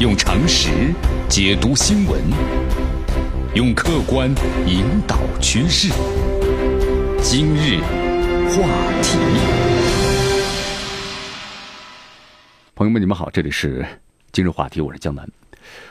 用常识解读新闻，用客观引导趋势。今日话题，朋友们，你们好，这里是今日话题，我是江南。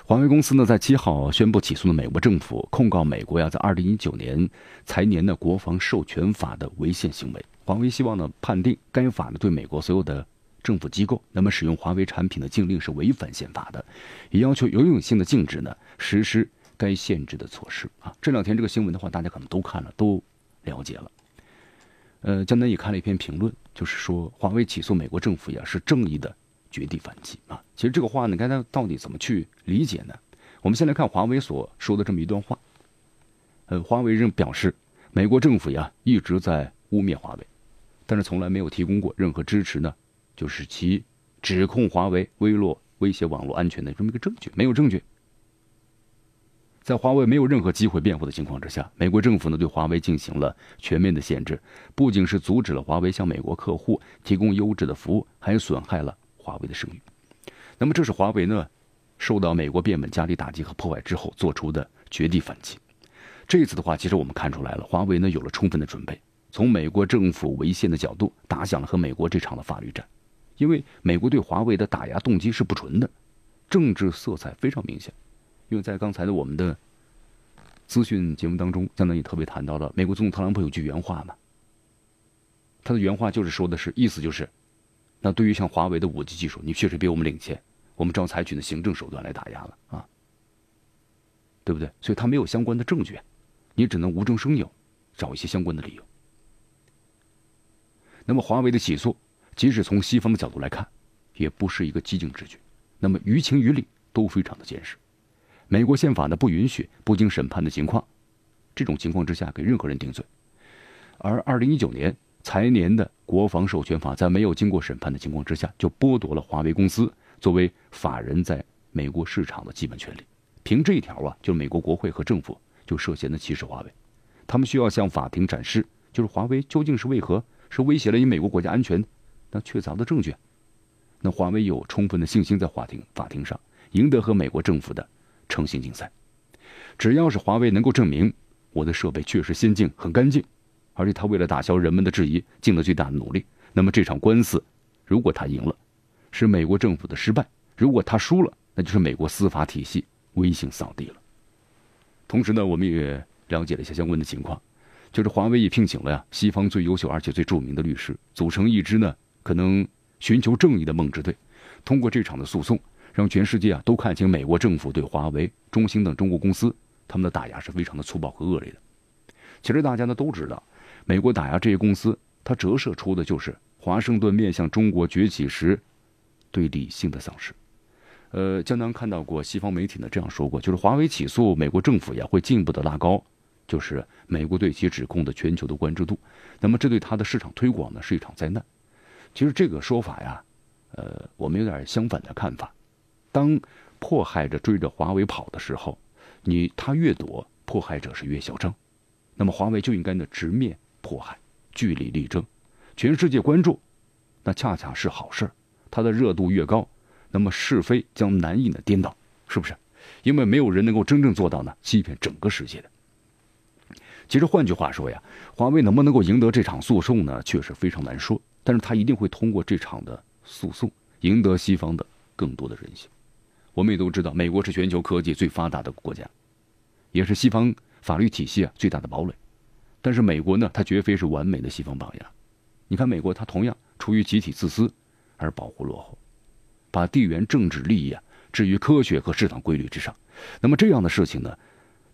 华为公司呢，在七号宣布起诉了美国政府，控告美国呀，在二零一九年财年的国防授权法的违宪行为。华为希望呢，判定该法呢，对美国所有的。政府机构那么使用华为产品的禁令是违反宪法的，也要求有永性的禁止呢实施该限制的措施啊。这两天这个新闻的话，大家可能都看了，都了解了。呃，江南也看了一篇评论，就是说华为起诉美国政府呀是正义的绝地反击啊。其实这个话呢，该它到底怎么去理解呢？我们先来看华为所说的这么一段话。呃，华为人表示，美国政府呀一直在污蔑华为，但是从来没有提供过任何支持呢。就是其指控华为微弱威胁网络安全的这么一个证据，没有证据。在华为没有任何机会辩护的情况之下，美国政府呢对华为进行了全面的限制，不仅是阻止了华为向美国客户提供优质的服务，还损害了华为的声誉。那么，这是华为呢受到美国变本加厉打击和破坏之后做出的绝地反击。这次的话，其实我们看出来了，华为呢有了充分的准备，从美国政府违宪的角度打响了和美国这场的法律战。因为美国对华为的打压动机是不纯的，政治色彩非常明显。因为在刚才的我们的资讯节目当中，江南也特别谈到了美国总统特朗普有句原话嘛，他的原话就是说的是意思就是，那对于像华为的五 G 技术，你确实比我们领先，我们只要采取的行政手段来打压了啊，对不对？所以他没有相关的证据，你只能无中生有，找一些相关的理由。那么华为的起诉。即使从西方的角度来看，也不是一个激进之举。那么于情于理都非常的坚实。美国宪法呢不允许不经审判的情况，这种情况之下给任何人定罪。而二零一九年财年的国防授权法在没有经过审判的情况之下，就剥夺了华为公司作为法人在美国市场的基本权利。凭这一条啊，就美国国会和政府就涉嫌的歧视华为，他们需要向法庭展示，就是华为究竟是为何是威胁了你美国国家安全。确凿的证据，那华为有充分的信心在法庭法庭上赢得和美国政府的诚信竞赛。只要是华为能够证明我的设备确实先进、很干净，而且他为了打消人们的质疑，尽了最大的努力，那么这场官司，如果他赢了，是美国政府的失败；如果他输了，那就是美国司法体系威信扫地了。同时呢，我们也了解了一下相关的情况，就是华为也聘请了呀西方最优秀而且最著名的律师，组成一支呢。可能寻求正义的梦之队，通过这场的诉讼，让全世界啊都看清美国政府对华为、中兴等中国公司他们的打压是非常的粗暴和恶劣的。其实大家呢都知道，美国打压这些公司，它折射出的就是华盛顿面向中国崛起时对理性的丧失。呃，江南看到过西方媒体呢这样说过，就是华为起诉美国政府呀，会进一步的拉高，就是美国对其指控的全球的关注度。那么这对它的市场推广呢是一场灾难。其实这个说法呀，呃，我们有点相反的看法。当迫害者追着华为跑的时候，你他越躲，迫害者是越嚣张。那么华为就应该呢直面迫害，据理力争，全世界关注，那恰恰是好事它的热度越高，那么是非将难以呢颠倒，是不是？因为没有人能够真正做到呢欺骗整个世界的。其实换句话说呀，华为能不能够赢得这场诉讼呢？确实非常难说。但是他一定会通过这场的诉讼赢得西方的更多的人心。我们也都知道，美国是全球科技最发达的国家，也是西方法律体系啊最大的堡垒。但是美国呢，它绝非是完美的西方榜样。你看，美国它同样出于集体自私而保护落后，把地缘政治利益啊置于科学和市场规律之上。那么这样的事情呢，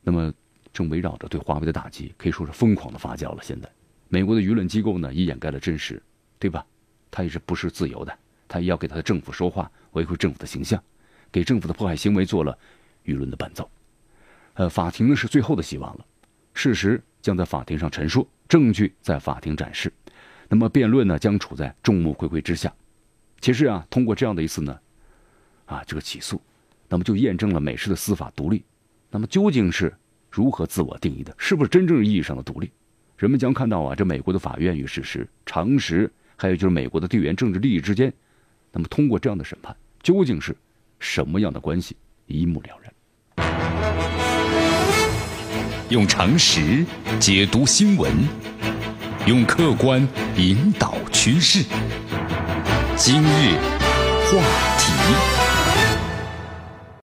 那么正围绕着对华为的打击，可以说是疯狂的发酵了。现在，美国的舆论机构呢，也掩盖了真实。对吧？他也是不是自由的？他也要给他的政府说话，维护政府的形象，给政府的迫害行为做了舆论的伴奏。呃，法庭呢是最后的希望了，事实将在法庭上陈述，证据在法庭展示，那么辩论呢将处在众目睽睽之下。其实啊，通过这样的一次呢，啊这个起诉，那么就验证了美式的司法独立。那么究竟是如何自我定义的？是不是真正意义上的独立？人们将看到啊，这美国的法院与事实、常识。还有就是美国的地缘政治利益之间，那么通过这样的审判，究竟是什么样的关系，一目了然。用常识解读新闻，用客观引导趋势。今日话题。